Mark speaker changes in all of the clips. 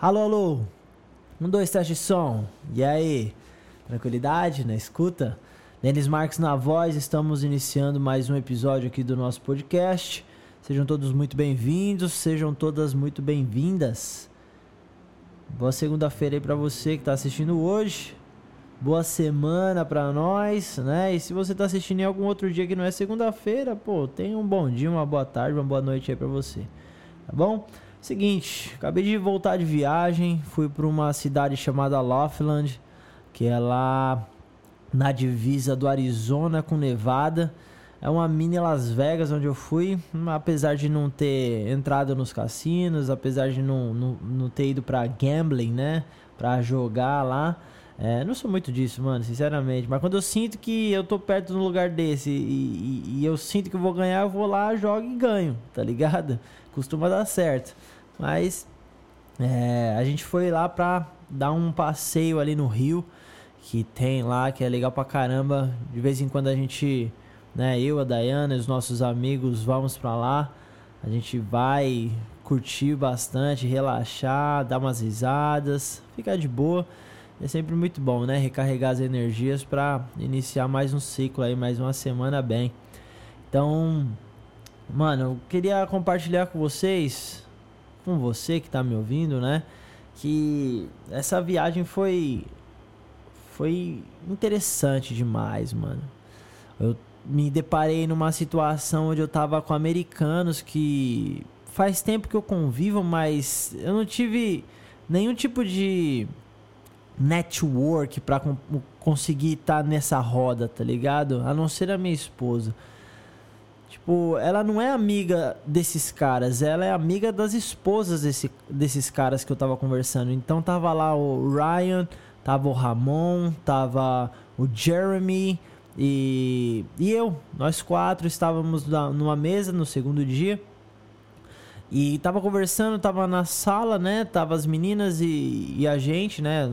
Speaker 1: Alô, alô. Um, dois, teste de som. E aí? Tranquilidade na escuta? Denis Marques na voz, estamos iniciando mais um episódio aqui do nosso podcast. Sejam todos muito bem-vindos, sejam todas muito bem-vindas. Boa segunda-feira aí para você que está assistindo hoje. Boa semana para nós, né? E se você está assistindo em algum outro dia que não é segunda-feira, pô, tenha um bom dia, uma boa tarde, uma boa noite aí para você. Tá bom? Seguinte, acabei de voltar de viagem, fui para uma cidade chamada Laughlin, que é lá na divisa do Arizona com Nevada. É uma mini Las Vegas onde eu fui, apesar de não ter entrado nos cassinos, apesar de não, não, não ter ido para gambling, né, para jogar lá. É, não sou muito disso, mano, sinceramente. Mas quando eu sinto que eu tô perto de um lugar desse e, e, e eu sinto que eu vou ganhar, eu vou lá, jogo e ganho, tá ligado? Costuma dar certo. Mas é, a gente foi lá pra dar um passeio ali no rio que tem lá, que é legal pra caramba. De vez em quando a gente, né, eu, a Dayana e os nossos amigos vamos pra lá. A gente vai curtir bastante, relaxar, dar umas risadas, ficar de boa. É sempre muito bom, né? Recarregar as energias para iniciar mais um ciclo aí, mais uma semana bem. Então, mano, eu queria compartilhar com vocês com você que tá me ouvindo, né? Que essa viagem foi foi interessante demais, mano. Eu me deparei numa situação onde eu tava com americanos que faz tempo que eu convivo, mas eu não tive nenhum tipo de network para conseguir estar tá nessa roda, tá ligado? A não ser a minha esposa. Tipo, ela não é amiga desses caras, ela é amiga das esposas desse, desses caras que eu tava conversando. Então tava lá o Ryan, tava o Ramon, tava o Jeremy e, e eu. Nós quatro estávamos na, numa mesa no segundo dia. E tava conversando, tava na sala, né? Tava as meninas e, e a gente, né?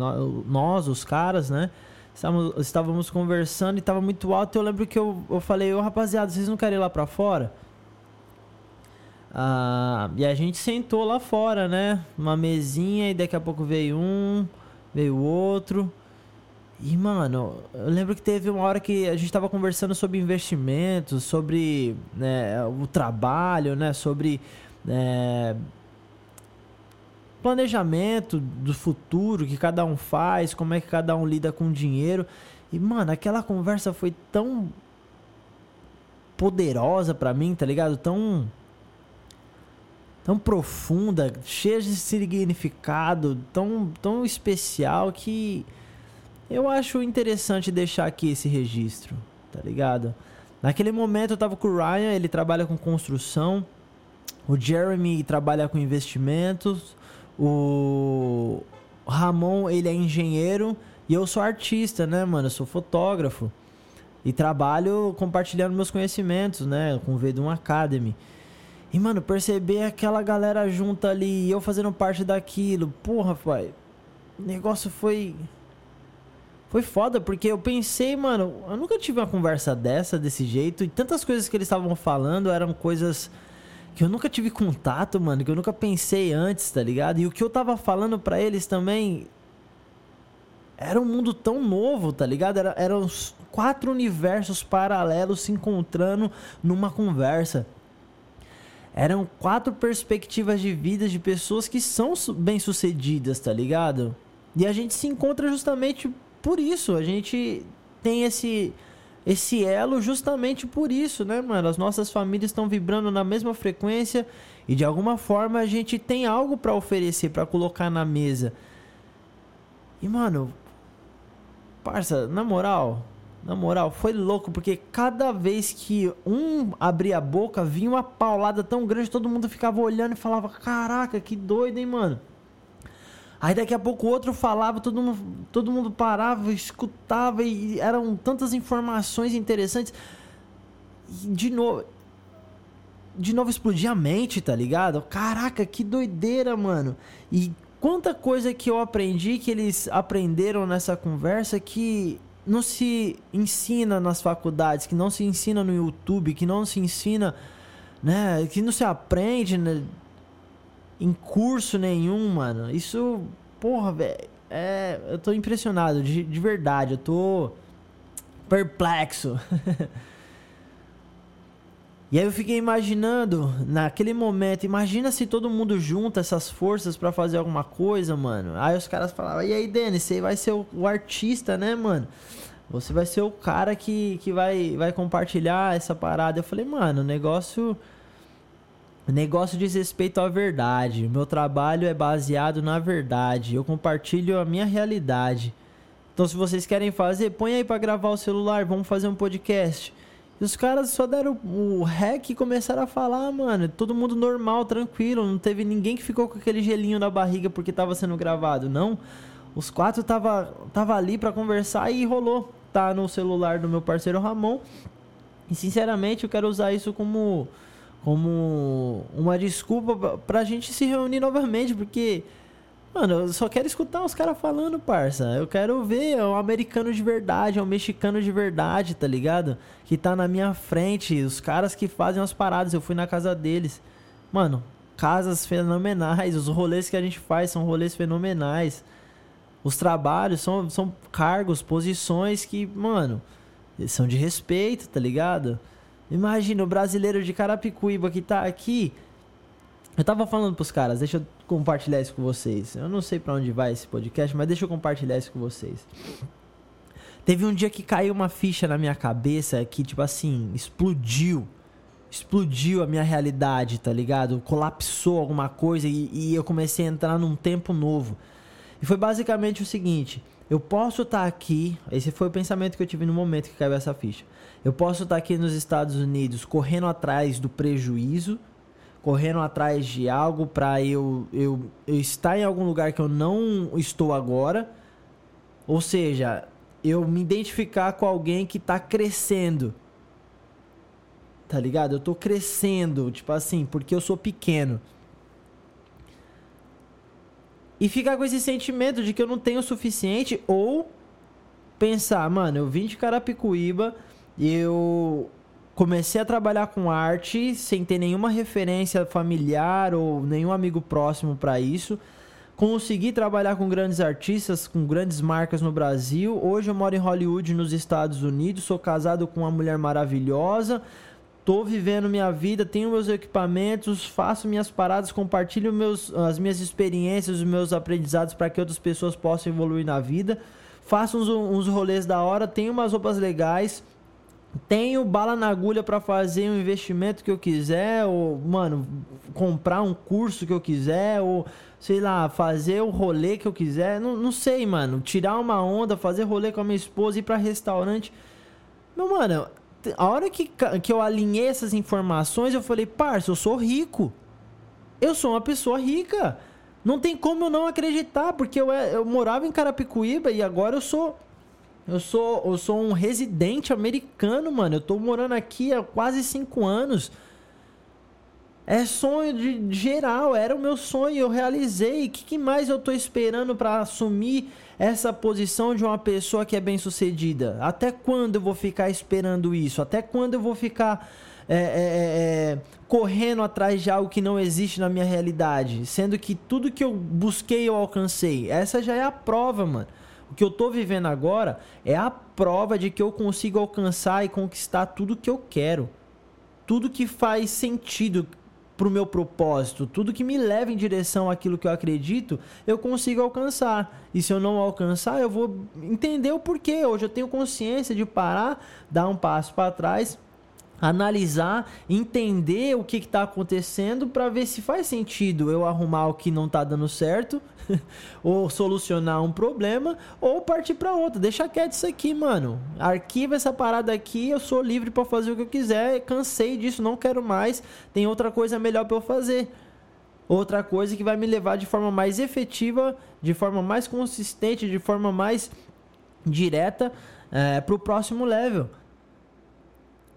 Speaker 1: Nós, os caras, né? Estávamos, estávamos conversando e estava muito alto. Eu lembro que eu, eu falei, ô rapaziada, vocês não querem ir lá pra fora? Ah, e a gente sentou lá fora, né? Uma mesinha e daqui a pouco veio um, veio outro. E, mano, eu lembro que teve uma hora que a gente tava conversando sobre investimentos, sobre né, o trabalho, né? Sobre é, planejamento do futuro que cada um faz, como é que cada um lida com dinheiro. E, mano, aquela conversa foi tão poderosa para mim, tá ligado? Tão tão profunda, cheia de significado, tão tão especial que eu acho interessante deixar aqui esse registro, tá ligado? Naquele momento eu tava com o Ryan, ele trabalha com construção, o Jeremy trabalha com investimentos, o Ramon, ele é engenheiro e eu sou artista, né, mano? Eu sou fotógrafo. E trabalho compartilhando meus conhecimentos, né? Com o V1 Academy. E, mano, perceber aquela galera junta ali e eu fazendo parte daquilo. Porra, pai. O negócio foi. Foi foda, porque eu pensei, mano, eu nunca tive uma conversa dessa, desse jeito. E tantas coisas que eles estavam falando eram coisas que eu nunca tive contato, mano, que eu nunca pensei antes, tá ligado? E o que eu tava falando para eles também era um mundo tão novo, tá ligado? Era, eram quatro universos paralelos se encontrando numa conversa. Eram quatro perspectivas de vida de pessoas que são bem-sucedidas, tá ligado? E a gente se encontra justamente por isso. A gente tem esse esse elo justamente por isso, né, mano? As nossas famílias estão vibrando na mesma frequência e de alguma forma a gente tem algo para oferecer, para colocar na mesa. E, mano, parça, na moral, na moral, foi louco, porque cada vez que um abria a boca, vinha uma paulada tão grande, todo mundo ficava olhando e falava: Caraca, que doido, hein, mano? Aí daqui a pouco o outro falava, todo mundo, todo mundo parava, escutava e eram tantas informações interessantes. E de novo, de novo explodia a mente, tá ligado? Caraca, que doideira, mano. E quanta coisa que eu aprendi, que eles aprenderam nessa conversa que não se ensina nas faculdades, que não se ensina no YouTube, que não se ensina, né, que não se aprende, né? Em curso nenhum, mano. Isso, porra, velho. É, eu tô impressionado, de, de verdade. Eu tô perplexo. e aí eu fiquei imaginando, naquele momento, imagina se todo mundo junta essas forças para fazer alguma coisa, mano. Aí os caras falavam, e aí, Denis, você vai ser o, o, artista, né, mano? Você vai ser o cara que, que vai, vai compartilhar essa parada. Eu falei, mano, o negócio. O negócio diz respeito à verdade. O meu trabalho é baseado na verdade. Eu compartilho a minha realidade. Então, se vocês querem fazer, põe aí para gravar o celular. Vamos fazer um podcast. E os caras só deram o rec e começaram a falar, mano. Todo mundo normal, tranquilo. Não teve ninguém que ficou com aquele gelinho na barriga porque tava sendo gravado, não. Os quatro tava, tava ali para conversar e rolou. Tá no celular do meu parceiro Ramon. E sinceramente, eu quero usar isso como como uma desculpa pra gente se reunir novamente, porque, mano, eu só quero escutar os caras falando, parça. Eu quero ver um americano de verdade, um mexicano de verdade, tá ligado? Que tá na minha frente, os caras que fazem as paradas. Eu fui na casa deles. Mano, casas fenomenais, os rolês que a gente faz são rolês fenomenais. Os trabalhos são, são cargos, posições que, mano, são de respeito, tá ligado? Imagina o brasileiro de Carapicuíba que tá aqui. Eu tava falando pros caras, deixa eu compartilhar isso com vocês. Eu não sei para onde vai esse podcast, mas deixa eu compartilhar isso com vocês. Teve um dia que caiu uma ficha na minha cabeça que, tipo assim, explodiu. Explodiu a minha realidade, tá ligado? Colapsou alguma coisa e, e eu comecei a entrar num tempo novo. E foi basicamente o seguinte: eu posso estar tá aqui. Esse foi o pensamento que eu tive no momento que caiu essa ficha. Eu posso estar aqui nos Estados Unidos correndo atrás do prejuízo, correndo atrás de algo para eu, eu, eu estar em algum lugar que eu não estou agora. Ou seja, eu me identificar com alguém que está crescendo. Tá ligado? Eu estou crescendo, tipo assim, porque eu sou pequeno. E ficar com esse sentimento de que eu não tenho o suficiente ou pensar, mano, eu vim de Carapicuíba, eu comecei a trabalhar com arte sem ter nenhuma referência familiar ou nenhum amigo próximo para isso. Consegui trabalhar com grandes artistas, com grandes marcas no Brasil. Hoje eu moro em Hollywood, nos Estados Unidos. Sou casado com uma mulher maravilhosa. Tô vivendo minha vida, tenho meus equipamentos, faço minhas paradas, compartilho meus, as minhas experiências, os meus aprendizados para que outras pessoas possam evoluir na vida. Faço uns, uns rolês da hora, tenho umas roupas legais tenho bala na agulha para fazer um investimento que eu quiser, ou, mano, comprar um curso que eu quiser, ou, sei lá, fazer o rolê que eu quiser. Não, não sei, mano. Tirar uma onda, fazer rolê com a minha esposa, ir pra restaurante. Meu, mano, a hora que, que eu alinhei essas informações, eu falei, parça, eu sou rico. Eu sou uma pessoa rica. Não tem como eu não acreditar, porque eu, eu morava em Carapicuíba e agora eu sou eu sou, eu sou um residente americano, mano. Eu tô morando aqui há quase cinco anos. É sonho de geral, era o meu sonho, eu realizei. O que, que mais eu tô esperando para assumir essa posição de uma pessoa que é bem sucedida? Até quando eu vou ficar esperando isso? Até quando eu vou ficar é, é, é, é correndo atrás de algo que não existe na minha realidade? Sendo que tudo que eu busquei eu alcancei. Essa já é a prova, mano. O que eu estou vivendo agora é a prova de que eu consigo alcançar e conquistar tudo que eu quero. Tudo que faz sentido para o meu propósito, tudo que me leva em direção àquilo que eu acredito, eu consigo alcançar. E se eu não alcançar, eu vou entender o porquê. Hoje eu tenho consciência de parar, dar um passo para trás analisar, entender o que está acontecendo para ver se faz sentido eu arrumar o que não está dando certo, ou solucionar um problema, ou partir para outro. Deixa quieto isso aqui, mano. Arquiva essa parada aqui, eu sou livre para fazer o que eu quiser. Cansei disso, não quero mais. Tem outra coisa melhor para eu fazer. Outra coisa que vai me levar de forma mais efetiva, de forma mais consistente, de forma mais direta é, para o próximo level.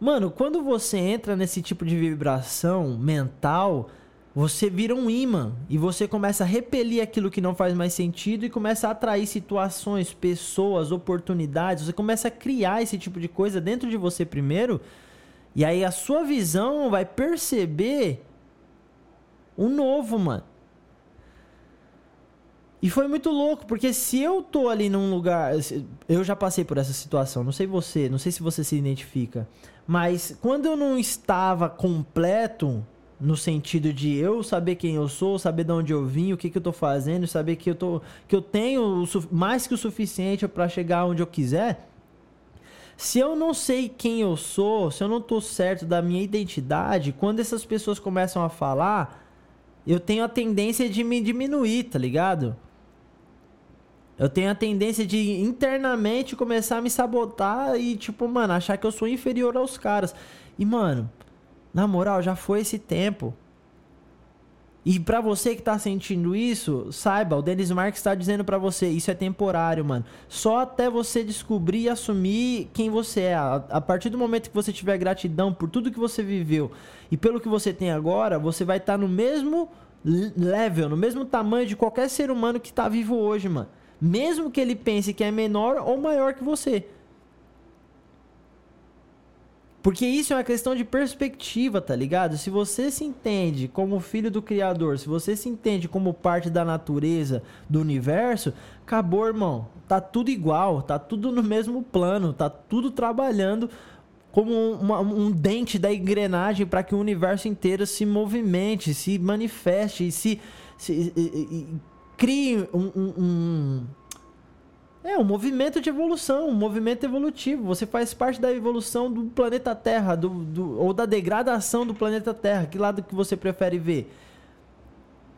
Speaker 1: Mano, quando você entra nesse tipo de vibração mental, você vira um imã e você começa a repelir aquilo que não faz mais sentido e começa a atrair situações, pessoas, oportunidades. Você começa a criar esse tipo de coisa dentro de você primeiro. E aí a sua visão vai perceber o novo, mano. E foi muito louco, porque se eu tô ali num lugar. Eu já passei por essa situação, não sei você, não sei se você se identifica. Mas quando eu não estava completo, no sentido de eu saber quem eu sou, saber de onde eu vim, o que, que eu tô fazendo, saber que eu, tô, que eu tenho mais que o suficiente para chegar onde eu quiser. Se eu não sei quem eu sou, se eu não tô certo da minha identidade, quando essas pessoas começam a falar, eu tenho a tendência de me diminuir, tá ligado? Eu tenho a tendência de internamente começar a me sabotar e, tipo, mano, achar que eu sou inferior aos caras. E, mano, na moral, já foi esse tempo. E para você que tá sentindo isso, saiba, o Dennis Marques está dizendo para você, isso é temporário, mano. Só até você descobrir e assumir quem você é. A, a, partir do momento que você tiver gratidão por tudo que você viveu e pelo que você tem agora, você vai estar tá no mesmo level, no mesmo tamanho de qualquer ser humano que tá vivo hoje, mano mesmo que ele pense que é menor ou maior que você. Porque isso é uma questão de perspectiva, tá ligado? Se você se entende como filho do Criador, se você se entende como parte da natureza, do universo, acabou, irmão. Tá tudo igual, tá tudo no mesmo plano, tá tudo trabalhando como uma, um dente da engrenagem para que o universo inteiro se movimente, se manifeste, se, se, se crie um, um, um, é um movimento de evolução, um movimento evolutivo. Você faz parte da evolução do planeta Terra, do, do, ou da degradação do planeta Terra. Que lado que você prefere ver?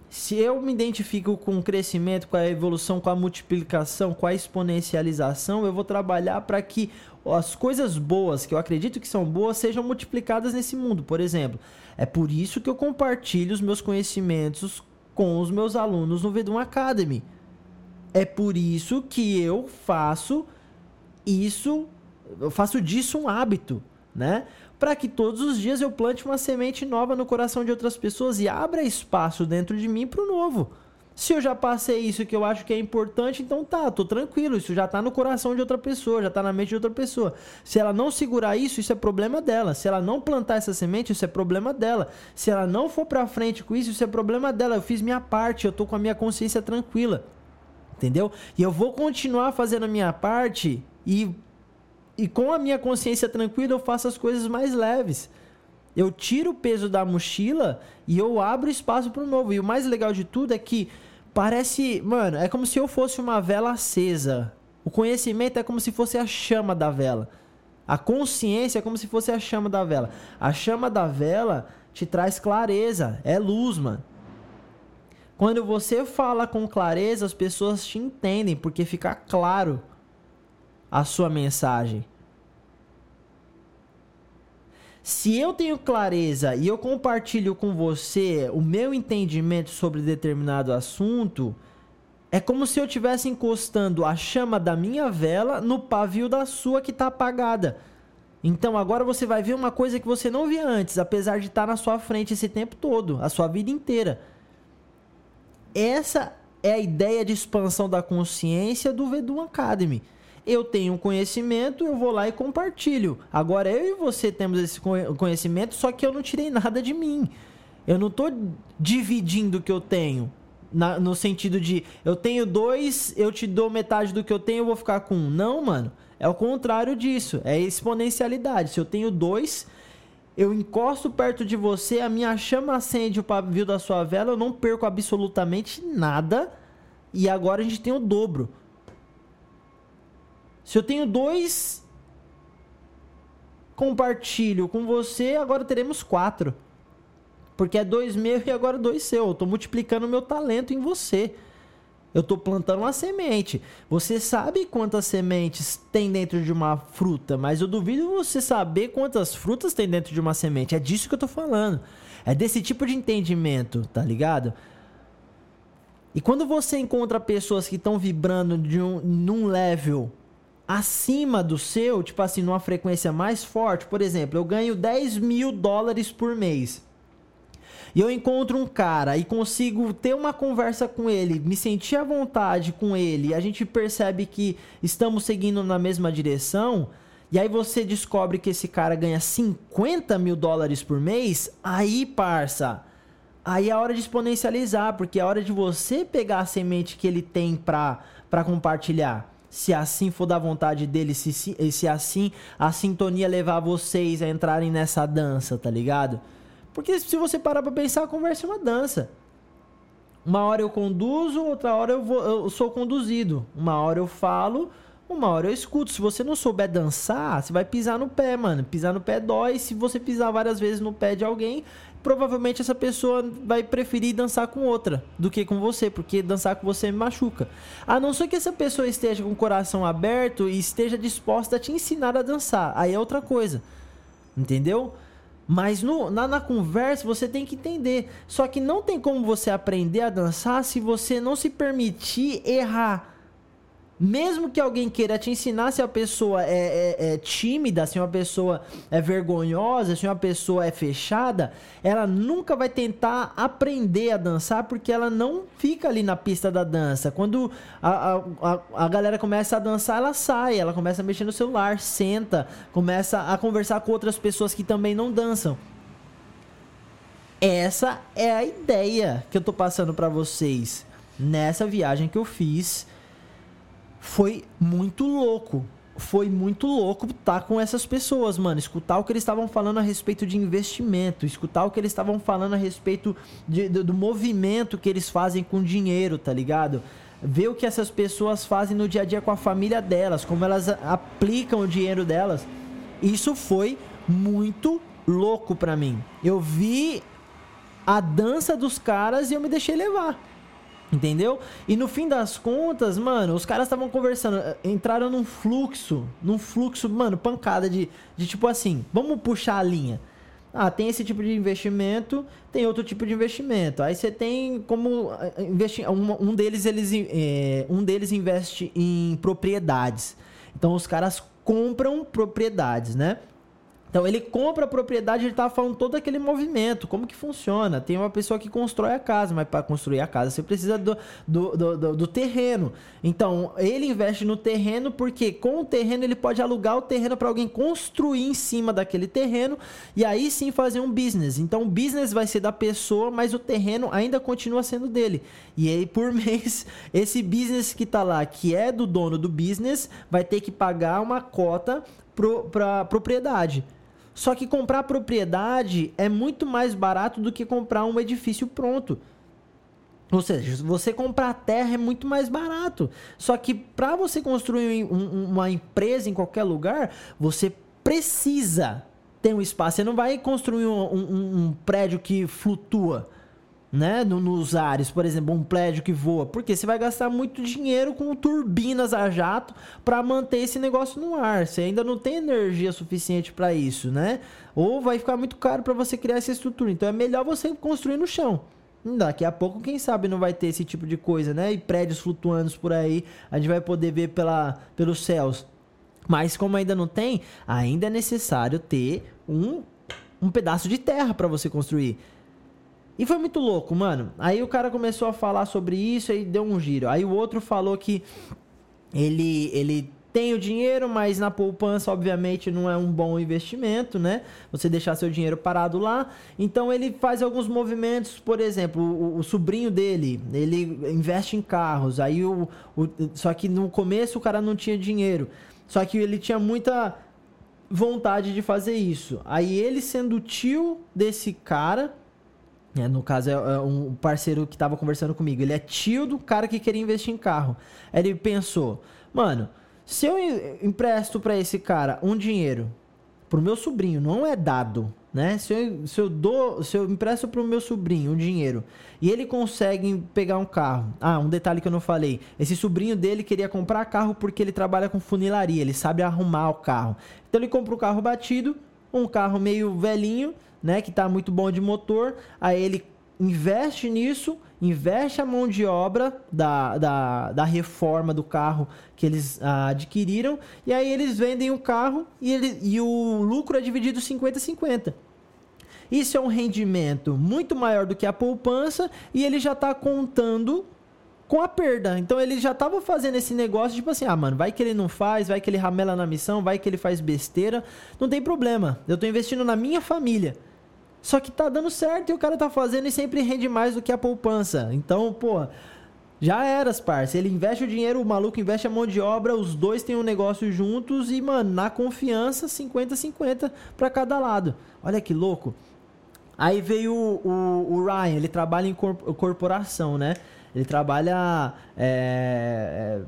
Speaker 1: Se eu me identifico com o crescimento, com a evolução, com a multiplicação, com a exponencialização, eu vou trabalhar para que as coisas boas, que eu acredito que são boas, sejam multiplicadas nesse mundo. Por exemplo, é por isso que eu compartilho os meus conhecimentos com os meus alunos no Vedum Academy. É por isso que eu faço isso, eu faço disso um hábito, né? Para que todos os dias eu plante uma semente nova no coração de outras pessoas e abra espaço dentro de mim para o novo. Se eu já passei isso que eu acho que é importante, então tá, tô tranquilo, isso já tá no coração de outra pessoa, já tá na mente de outra pessoa. Se ela não segurar isso, isso é problema dela. Se ela não plantar essa semente, isso é problema dela. Se ela não for para frente com isso, isso é problema dela. Eu fiz minha parte, eu tô com a minha consciência tranquila. Entendeu? E eu vou continuar fazendo a minha parte e e com a minha consciência tranquila eu faço as coisas mais leves. Eu tiro o peso da mochila e eu abro espaço para o novo. E o mais legal de tudo é que parece, mano, é como se eu fosse uma vela acesa. O conhecimento é como se fosse a chama da vela. A consciência é como se fosse a chama da vela. A chama da vela te traz clareza, é luz, mano. Quando você fala com clareza, as pessoas te entendem, porque fica claro a sua mensagem. Se eu tenho clareza e eu compartilho com você o meu entendimento sobre determinado assunto, é como se eu estivesse encostando a chama da minha vela no pavio da sua que está apagada. Então agora você vai ver uma coisa que você não via antes, apesar de estar tá na sua frente esse tempo todo, a sua vida inteira. Essa é a ideia de expansão da consciência do Vedum Academy eu tenho um conhecimento, eu vou lá e compartilho. Agora eu e você temos esse conhecimento, só que eu não tirei nada de mim. Eu não estou dividindo o que eu tenho. Na, no sentido de eu tenho dois, eu te dou metade do que eu tenho, eu vou ficar com um. Não, mano. É o contrário disso. É exponencialidade. Se eu tenho dois, eu encosto perto de você, a minha chama acende o pavio da sua vela, eu não perco absolutamente nada. E agora a gente tem o dobro. Se eu tenho dois, compartilho com você, agora teremos quatro. Porque é dois meus e agora dois seu. Eu tô multiplicando meu talento em você. Eu tô plantando uma semente. Você sabe quantas sementes tem dentro de uma fruta, mas eu duvido você saber quantas frutas tem dentro de uma semente. É disso que eu tô falando. É desse tipo de entendimento, tá ligado? E quando você encontra pessoas que estão vibrando de um, num level acima do seu, tipo assim, numa frequência mais forte, por exemplo, eu ganho 10 mil dólares por mês. E eu encontro um cara e consigo ter uma conversa com ele, me sentir à vontade com ele, a gente percebe que estamos seguindo na mesma direção, e aí você descobre que esse cara ganha 50 mil dólares por mês, aí, parça, aí é a hora de exponencializar, porque é a hora de você pegar a semente que ele tem para compartilhar. Se assim for da vontade dele, se, se assim a sintonia levar vocês a entrarem nessa dança, tá ligado? Porque se você parar pra pensar, a conversa é uma dança. Uma hora eu conduzo, outra hora eu, vou, eu sou conduzido. Uma hora eu falo, uma hora eu escuto. Se você não souber dançar, você vai pisar no pé, mano. Pisar no pé dói. Se você pisar várias vezes no pé de alguém, provavelmente essa pessoa vai preferir dançar com outra do que com você, porque dançar com você me machuca. A não ser que essa pessoa esteja com o coração aberto e esteja disposta a te ensinar a dançar. Aí é outra coisa. Entendeu? Mas no, na, na, conversa você tem que entender. Só que não tem como você aprender a dançar se você não se permitir errar. Mesmo que alguém queira te ensinar se a pessoa é, é, é, tímida, se uma pessoa é vergonhosa, se uma pessoa é fechada, ela nunca vai tentar aprender a dançar porque ela não fica ali na pista da dança. Quando a, a, a galera começa a dançar, ela sai, ela começa a mexer no celular, senta, começa a conversar com outras pessoas que também não dançam. Essa é a ideia que eu tô passando para vocês nessa viagem que eu fiz foi muito louco. Foi muito louco estar tá com essas pessoas, mano. Escutar o que eles estavam falando a respeito de investimento, escutar o que eles estavam falando a respeito de, do, do movimento que eles fazem com dinheiro, tá ligado? Ver o que essas pessoas fazem no dia a dia com a família delas, como elas aplicam o dinheiro delas. Isso foi muito louco para mim. Eu vi a dança dos caras e eu me deixei levar. Entendeu? E no fim das contas, mano, os caras estavam conversando, eh, entraram num fluxo, num fluxo, mano, pancada de, de tipo assim, vamos puxar a linha. Ah, tem esse tipo de investimento, tem outro tipo de investimento. Aí você tem como eh, investir, um, um deles eles é, um deles investe em propriedades. Então os caras compram propriedades, né? Então ele compra a propriedade, ele estava falando todo aquele movimento, como que funciona. Tem uma pessoa que constrói a casa, mas para construir a casa você precisa do, do, do, do, terreno. Então ele investe no terreno porque com o terreno ele pode alugar o terreno para alguém construir em cima daquele terreno e aí sim fazer um business. Então o business vai ser da pessoa, mas o terreno ainda continua sendo dele. E aí por mês esse business que está lá, que é do dono do business, vai ter que pagar uma cota para propriedade. Só que comprar propriedade é muito mais barato do que comprar um edifício pronto. Ou seja, você comprar terra é muito mais barato. Só que para você construir um, uma empresa em qualquer lugar, você precisa ter um espaço. Você não vai construir um, um, um prédio que flutua né, no, nos ares, por exemplo, um prédio que voa, porque você vai gastar muito dinheiro com turbinas a jato para manter esse negócio no ar. Você ainda não tem energia suficiente para isso, né? Ou vai ficar muito caro para você criar essa estrutura. Então é melhor você construir no chão. Daqui a pouco, quem sabe, não vai ter esse tipo de coisa, né? E prédios flutuando por aí, a gente vai poder ver pela, pelos céus. Mas como ainda não tem, ainda é necessário ter um, um pedaço de terra para você construir. E foi muito louco, mano. Aí o cara começou a falar sobre isso e deu um giro. Aí o outro falou que ele, ele tem o dinheiro, mas na poupança, obviamente, não é um bom investimento, né? Você deixar seu dinheiro parado lá. Então ele faz alguns movimentos, por exemplo, o, o sobrinho dele, ele investe em carros. Aí o, o, só que no começo o cara não tinha dinheiro. Só que ele tinha muita vontade de fazer isso. Aí ele sendo tio desse cara, é, no caso, é, é um parceiro que estava conversando comigo. Ele é tio do cara que queria investir em carro. Ele pensou, mano, se eu empresto para esse cara um dinheiro pro meu sobrinho, não é dado, né? Se eu, se eu dou, se eu empresto pro meu sobrinho um dinheiro e ele consegue pegar um carro. Ah, um detalhe que eu não falei. Esse sobrinho dele queria comprar carro porque ele trabalha com funilaria, ele sabe arrumar o carro. Então ele compra o um carro batido, um carro meio velhinho né, que está muito bom de motor, aí ele investe nisso, investe a mão de obra da, da, da reforma do carro que eles ah, adquiriram, e aí eles vendem o carro e, ele, e o lucro é dividido 50-50. Isso é um rendimento muito maior do que a poupança e ele já está contando com a perda. Então ele já estava fazendo esse negócio, tipo assim, ah, mano, vai que ele não faz, vai que ele ramela na missão, vai que ele faz besteira, não tem problema. Eu estou investindo na minha família. Só que tá dando certo e o cara tá fazendo e sempre rende mais do que a poupança. Então, pô, já eras, parça. Ele investe o dinheiro, o maluco investe a mão de obra, os dois têm um negócio juntos e, mano, na confiança, 50-50 para cada lado. Olha que louco. Aí veio o, o, o, Ryan, ele trabalha em corporação, né? Ele trabalha é, é,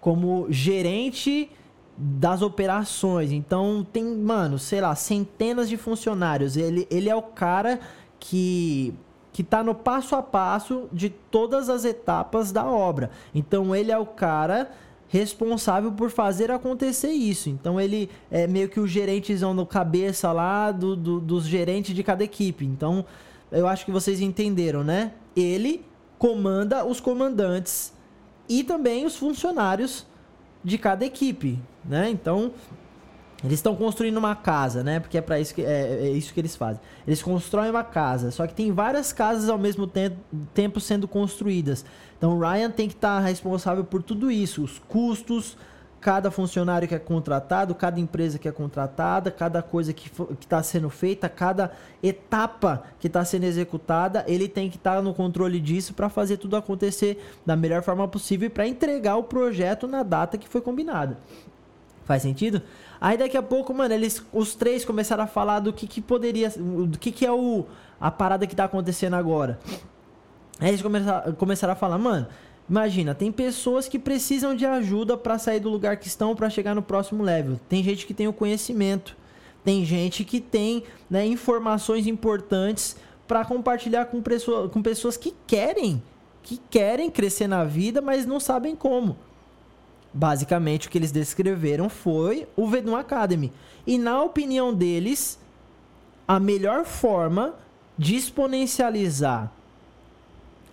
Speaker 1: como gerente das operações. Então tem, mano, sei lá, centenas de funcionários. Ele, ele é o cara que que está no passo a passo de todas as etapas da obra. Então ele é o cara responsável por fazer acontecer isso. Então ele é meio que o gerentezão no cabeça lá do, do, dos gerentes de cada equipe. Então eu acho que vocês entenderam, né? Ele comanda os comandantes e também os funcionários de cada equipe, né? Então eles estão construindo uma casa, né? Porque é para isso que é, é, isso que eles fazem. Eles constroem uma casa, só que tem várias casas ao mesmo tempo, tempo sendo construídas. Então o Ryan tem que estar tá responsável por tudo isso, os custos, cada funcionário que é contratado, cada empresa que é contratada, cada coisa que está sendo feita, cada etapa que está sendo executada, ele tem que estar tá no controle disso para fazer tudo acontecer da melhor forma possível e para entregar o projeto na data que foi combinada. Faz sentido? Aí daqui a pouco, mano, eles os três começaram a falar do que, que poderia. Do que, que é o, a parada que tá acontecendo agora. Aí eles começaram, começaram a falar, mano, imagina, tem pessoas que precisam de ajuda para sair do lugar que estão para chegar no próximo level. Tem gente que tem o conhecimento. Tem gente que tem né, informações importantes para compartilhar com, pessoa, com pessoas que querem, que querem crescer na vida, mas não sabem como. Basicamente, o que eles descreveram foi o Vedum Academy. E, na opinião deles, a melhor forma de exponencializar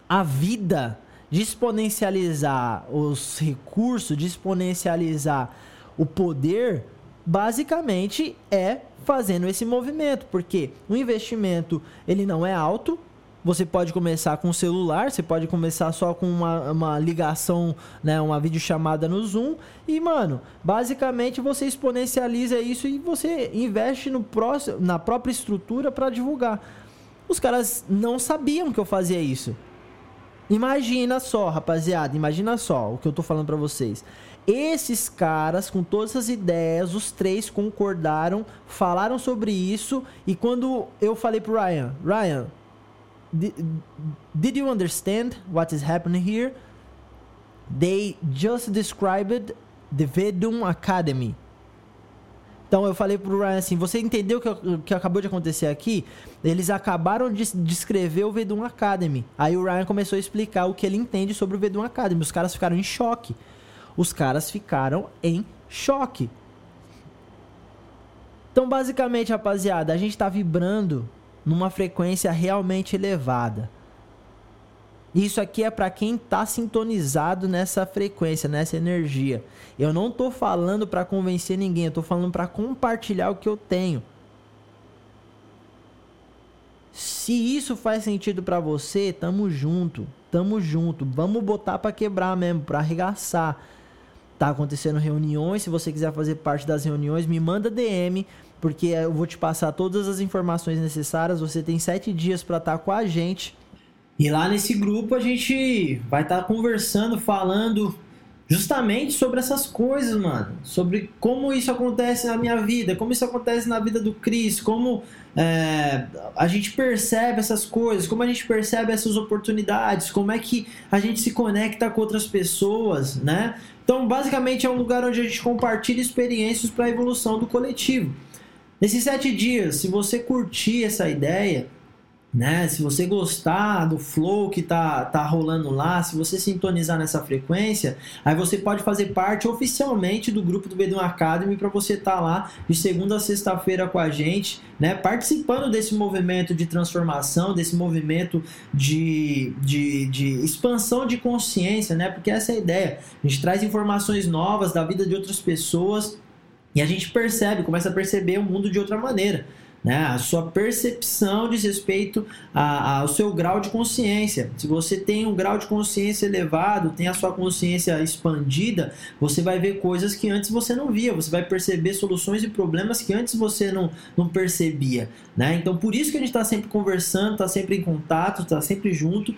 Speaker 1: a vida, de exponencializar os recursos, de exponencializar o poder, basicamente é fazendo esse movimento, porque o investimento ele não é alto, você pode começar com o celular, você pode começar só com uma, uma ligação, né, uma videochamada no Zoom. E, mano, basicamente você exponencializa isso e você investe no próximo, na própria estrutura para divulgar. Os caras não sabiam que eu fazia isso. Imagina só, rapaziada, imagina só o que eu tô falando para vocês. Esses caras, com todas essas ideias, os três concordaram, falaram sobre isso. E quando eu falei pro Ryan, Ryan, did, you understand what is happening here? They just described the Vedum Academy. Então eu falei pro Ryan assim, você entendeu o que, que acabou de acontecer aqui? Eles acabaram de descrever o Vedum Academy. Aí o Ryan começou a explicar o que ele entende sobre o Vedum Academy. Os caras ficaram em choque. Os caras ficaram em choque. Então, basicamente, rapaziada, a gente está vibrando numa frequência realmente elevada. Isso aqui é para quem está sintonizado nessa frequência, nessa energia. Eu não estou falando para convencer ninguém, eu estou falando para compartilhar o que eu tenho. Se isso faz sentido para você, tamo junto, tamo junto. Vamos botar para quebrar mesmo, para arregaçar. Tá acontecendo reuniões, se você quiser fazer parte das reuniões, me manda DM porque eu vou te passar todas as informações necessárias. Você tem sete dias para estar tá com a gente. E lá nesse grupo a gente vai estar tá conversando, falando justamente sobre essas coisas, mano. Sobre como isso acontece na minha vida, como isso acontece na vida do Cris, como é, a gente percebe essas coisas, como a gente percebe essas oportunidades, como é que a gente se conecta com outras pessoas, né? Então, basicamente, é um lugar onde a gente compartilha experiências para a evolução do coletivo. Nesses sete dias, se você curtir essa ideia, né? Se você gostar do flow que tá, tá rolando lá, se você sintonizar nessa frequência, aí você pode fazer parte oficialmente do grupo do Bedão Academy para você estar tá lá de segunda a sexta-feira com a gente, né? Participando desse movimento de transformação, desse movimento de, de, de expansão de consciência, né? Porque essa é a ideia. A gente traz informações novas da vida de outras pessoas e a gente percebe, começa a perceber o mundo de outra maneira. né? A sua percepção diz respeito a, ao seu grau de consciência. Se você tem um grau de consciência elevado, tem a sua consciência expandida, você vai ver coisas que antes você não via, você vai perceber soluções e problemas que antes você não, não percebia, né? Então, por isso que a gente está sempre conversando, está sempre em contato, está sempre junto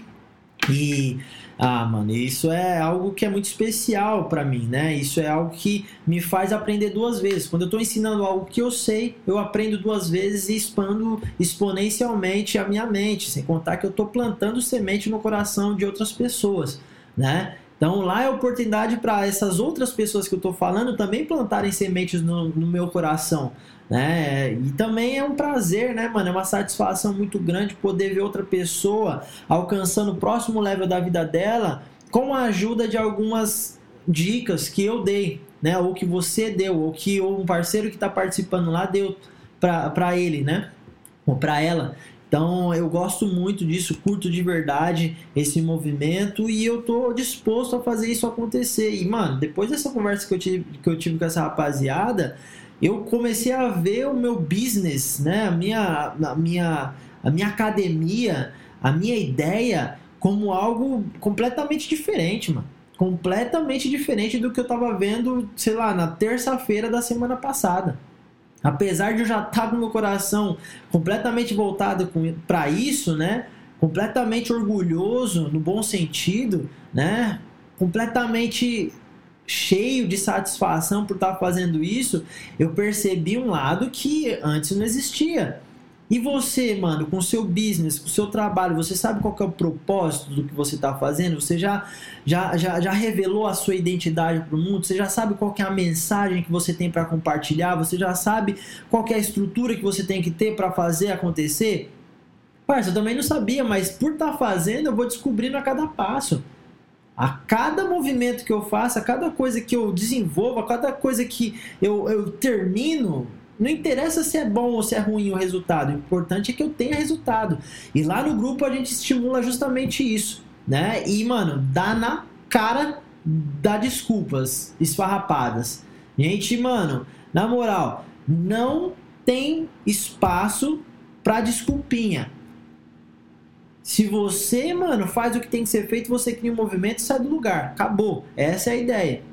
Speaker 1: e ah, mano, isso é algo que é muito especial para mim, né? Isso é algo que me faz aprender duas vezes. Quando eu tô ensinando algo que eu sei, eu aprendo duas vezes e expando exponencialmente a minha mente, sem contar que eu tô plantando semente no coração de outras pessoas, né? Então lá é oportunidade para essas outras pessoas que eu estou falando também plantarem sementes no, no, meu coração, né? E também é um prazer, né, mano? É uma satisfação muito grande poder ver outra pessoa alcançando o próximo level da vida dela com a ajuda de algumas dicas que eu dei, né? Ou que você deu, ou que um parceiro que está participando lá deu para ele, né? Ou para ela. Então eu gosto muito disso, curto de verdade esse movimento e eu tô disposto a fazer isso acontecer. E mano, depois dessa conversa que eu tive, que eu tive com essa rapaziada, eu comecei a ver o meu business, né, a minha, a minha, a minha academia, a minha ideia como algo completamente diferente, mano. Completamente diferente do que eu tava vendo, sei lá, na terça-feira da semana passada. Apesar de eu já estar com meu coração completamente voltado para isso, né? Completamente orgulhoso, no bom sentido, né? Completamente cheio de satisfação por estar fazendo isso, eu percebi um lado que antes não existia. E você, mano, com o seu business, com o seu trabalho, você sabe qual é o propósito do que você está fazendo? Você já, já, já, já revelou a sua identidade para o mundo? Você já sabe qual é a mensagem que você tem para compartilhar? Você já sabe qual é a estrutura que você tem que ter para fazer acontecer? Parça, eu também não sabia, mas por estar tá fazendo, eu vou descobrindo a cada passo. A cada movimento que eu faço, a cada coisa que eu desenvolvo, a cada coisa que eu, eu termino, não interessa se é bom ou se é ruim o resultado, o importante é que eu tenha resultado. E lá no grupo a gente estimula justamente isso, né? E, mano, dá na cara dá desculpas esfarrapadas. Gente, mano, na moral, não tem espaço pra desculpinha. Se você, mano, faz o que tem que ser feito, você cria um movimento e sai do lugar. Acabou. Essa é a ideia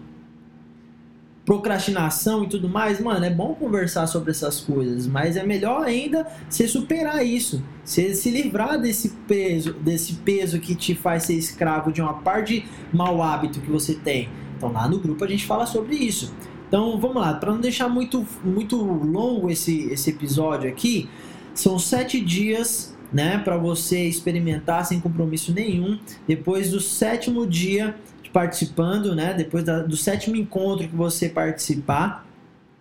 Speaker 1: procrastinação e tudo mais, mano, é bom conversar sobre essas coisas, mas é melhor ainda você superar isso, você se livrar desse peso, desse peso que te faz ser escravo de uma parte de mau hábito que você tem. Então lá no grupo a gente fala sobre isso. Então vamos lá, para não deixar muito, muito longo esse, esse episódio aqui, são sete dias né, para você experimentar sem compromisso nenhum. Depois do sétimo dia, participando, né? Depois da, do sétimo encontro que você participar,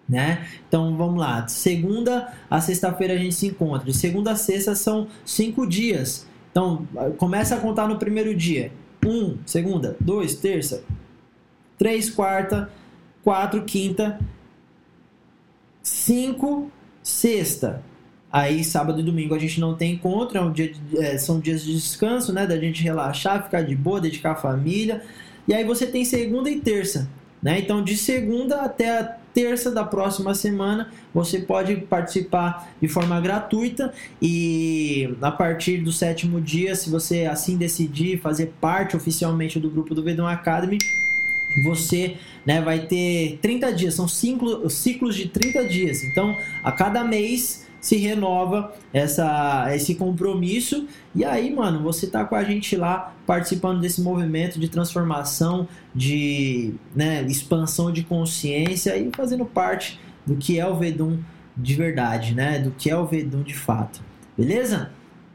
Speaker 1: né? Então vamos lá. Segunda a sexta-feira a gente se encontra. De segunda a sexta são cinco dias. Então começa a contar no primeiro dia. Um, segunda, dois, terça, três, quarta, quatro, quinta, cinco, sexta. Aí sábado e domingo a gente não tem encontro, é um dia de, é, são dias de descanso, né? Da gente relaxar, ficar de boa, dedicar a família. E aí você tem segunda e terça. Né? Então, de segunda até a terça da próxima semana, você pode participar de forma gratuita e a partir do sétimo dia, se você assim decidir fazer parte oficialmente do grupo do Vedão Academy, você né, vai ter 30 dias, são ciclo, ciclos de 30 dias. Então, a cada mês se renova essa, esse compromisso. E aí, mano, você tá com a gente lá participando desse movimento de transformação, de né, expansão de consciência e fazendo parte do que é o Vedum de verdade, né? Do que é o Vedum de fato. Beleza?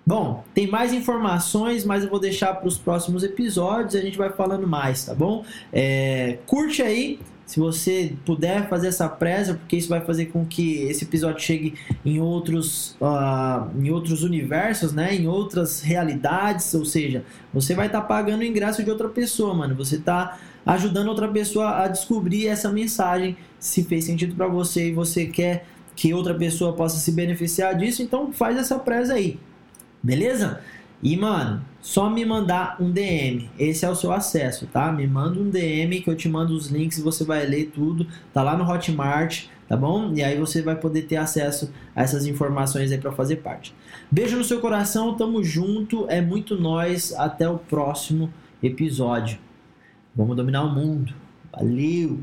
Speaker 1: Bom, tem mais informações, mas eu vou deixar para os próximos episódios. A gente vai falando mais, tá bom? É, curte aí, se você puder fazer essa presa, porque isso vai fazer com que esse episódio chegue em outros, uh, em outros universos, né? Em outras realidades, ou seja, você vai estar tá pagando o ingresso de outra pessoa, mano. Você está ajudando outra pessoa a descobrir essa mensagem, se fez sentido para você e você quer que outra pessoa possa se beneficiar disso, então faz essa presa aí. Beleza? E, mano, só me mandar um DM. Esse é o seu acesso, tá? Me manda um DM que eu te mando os links você vai ler tudo. Tá lá no Hotmart, tá bom? E aí você vai poder ter acesso a essas informações aí para fazer parte. Beijo no seu coração, tamo junto, é muito nós, até o próximo episódio. Vamos dominar o mundo. Valeu!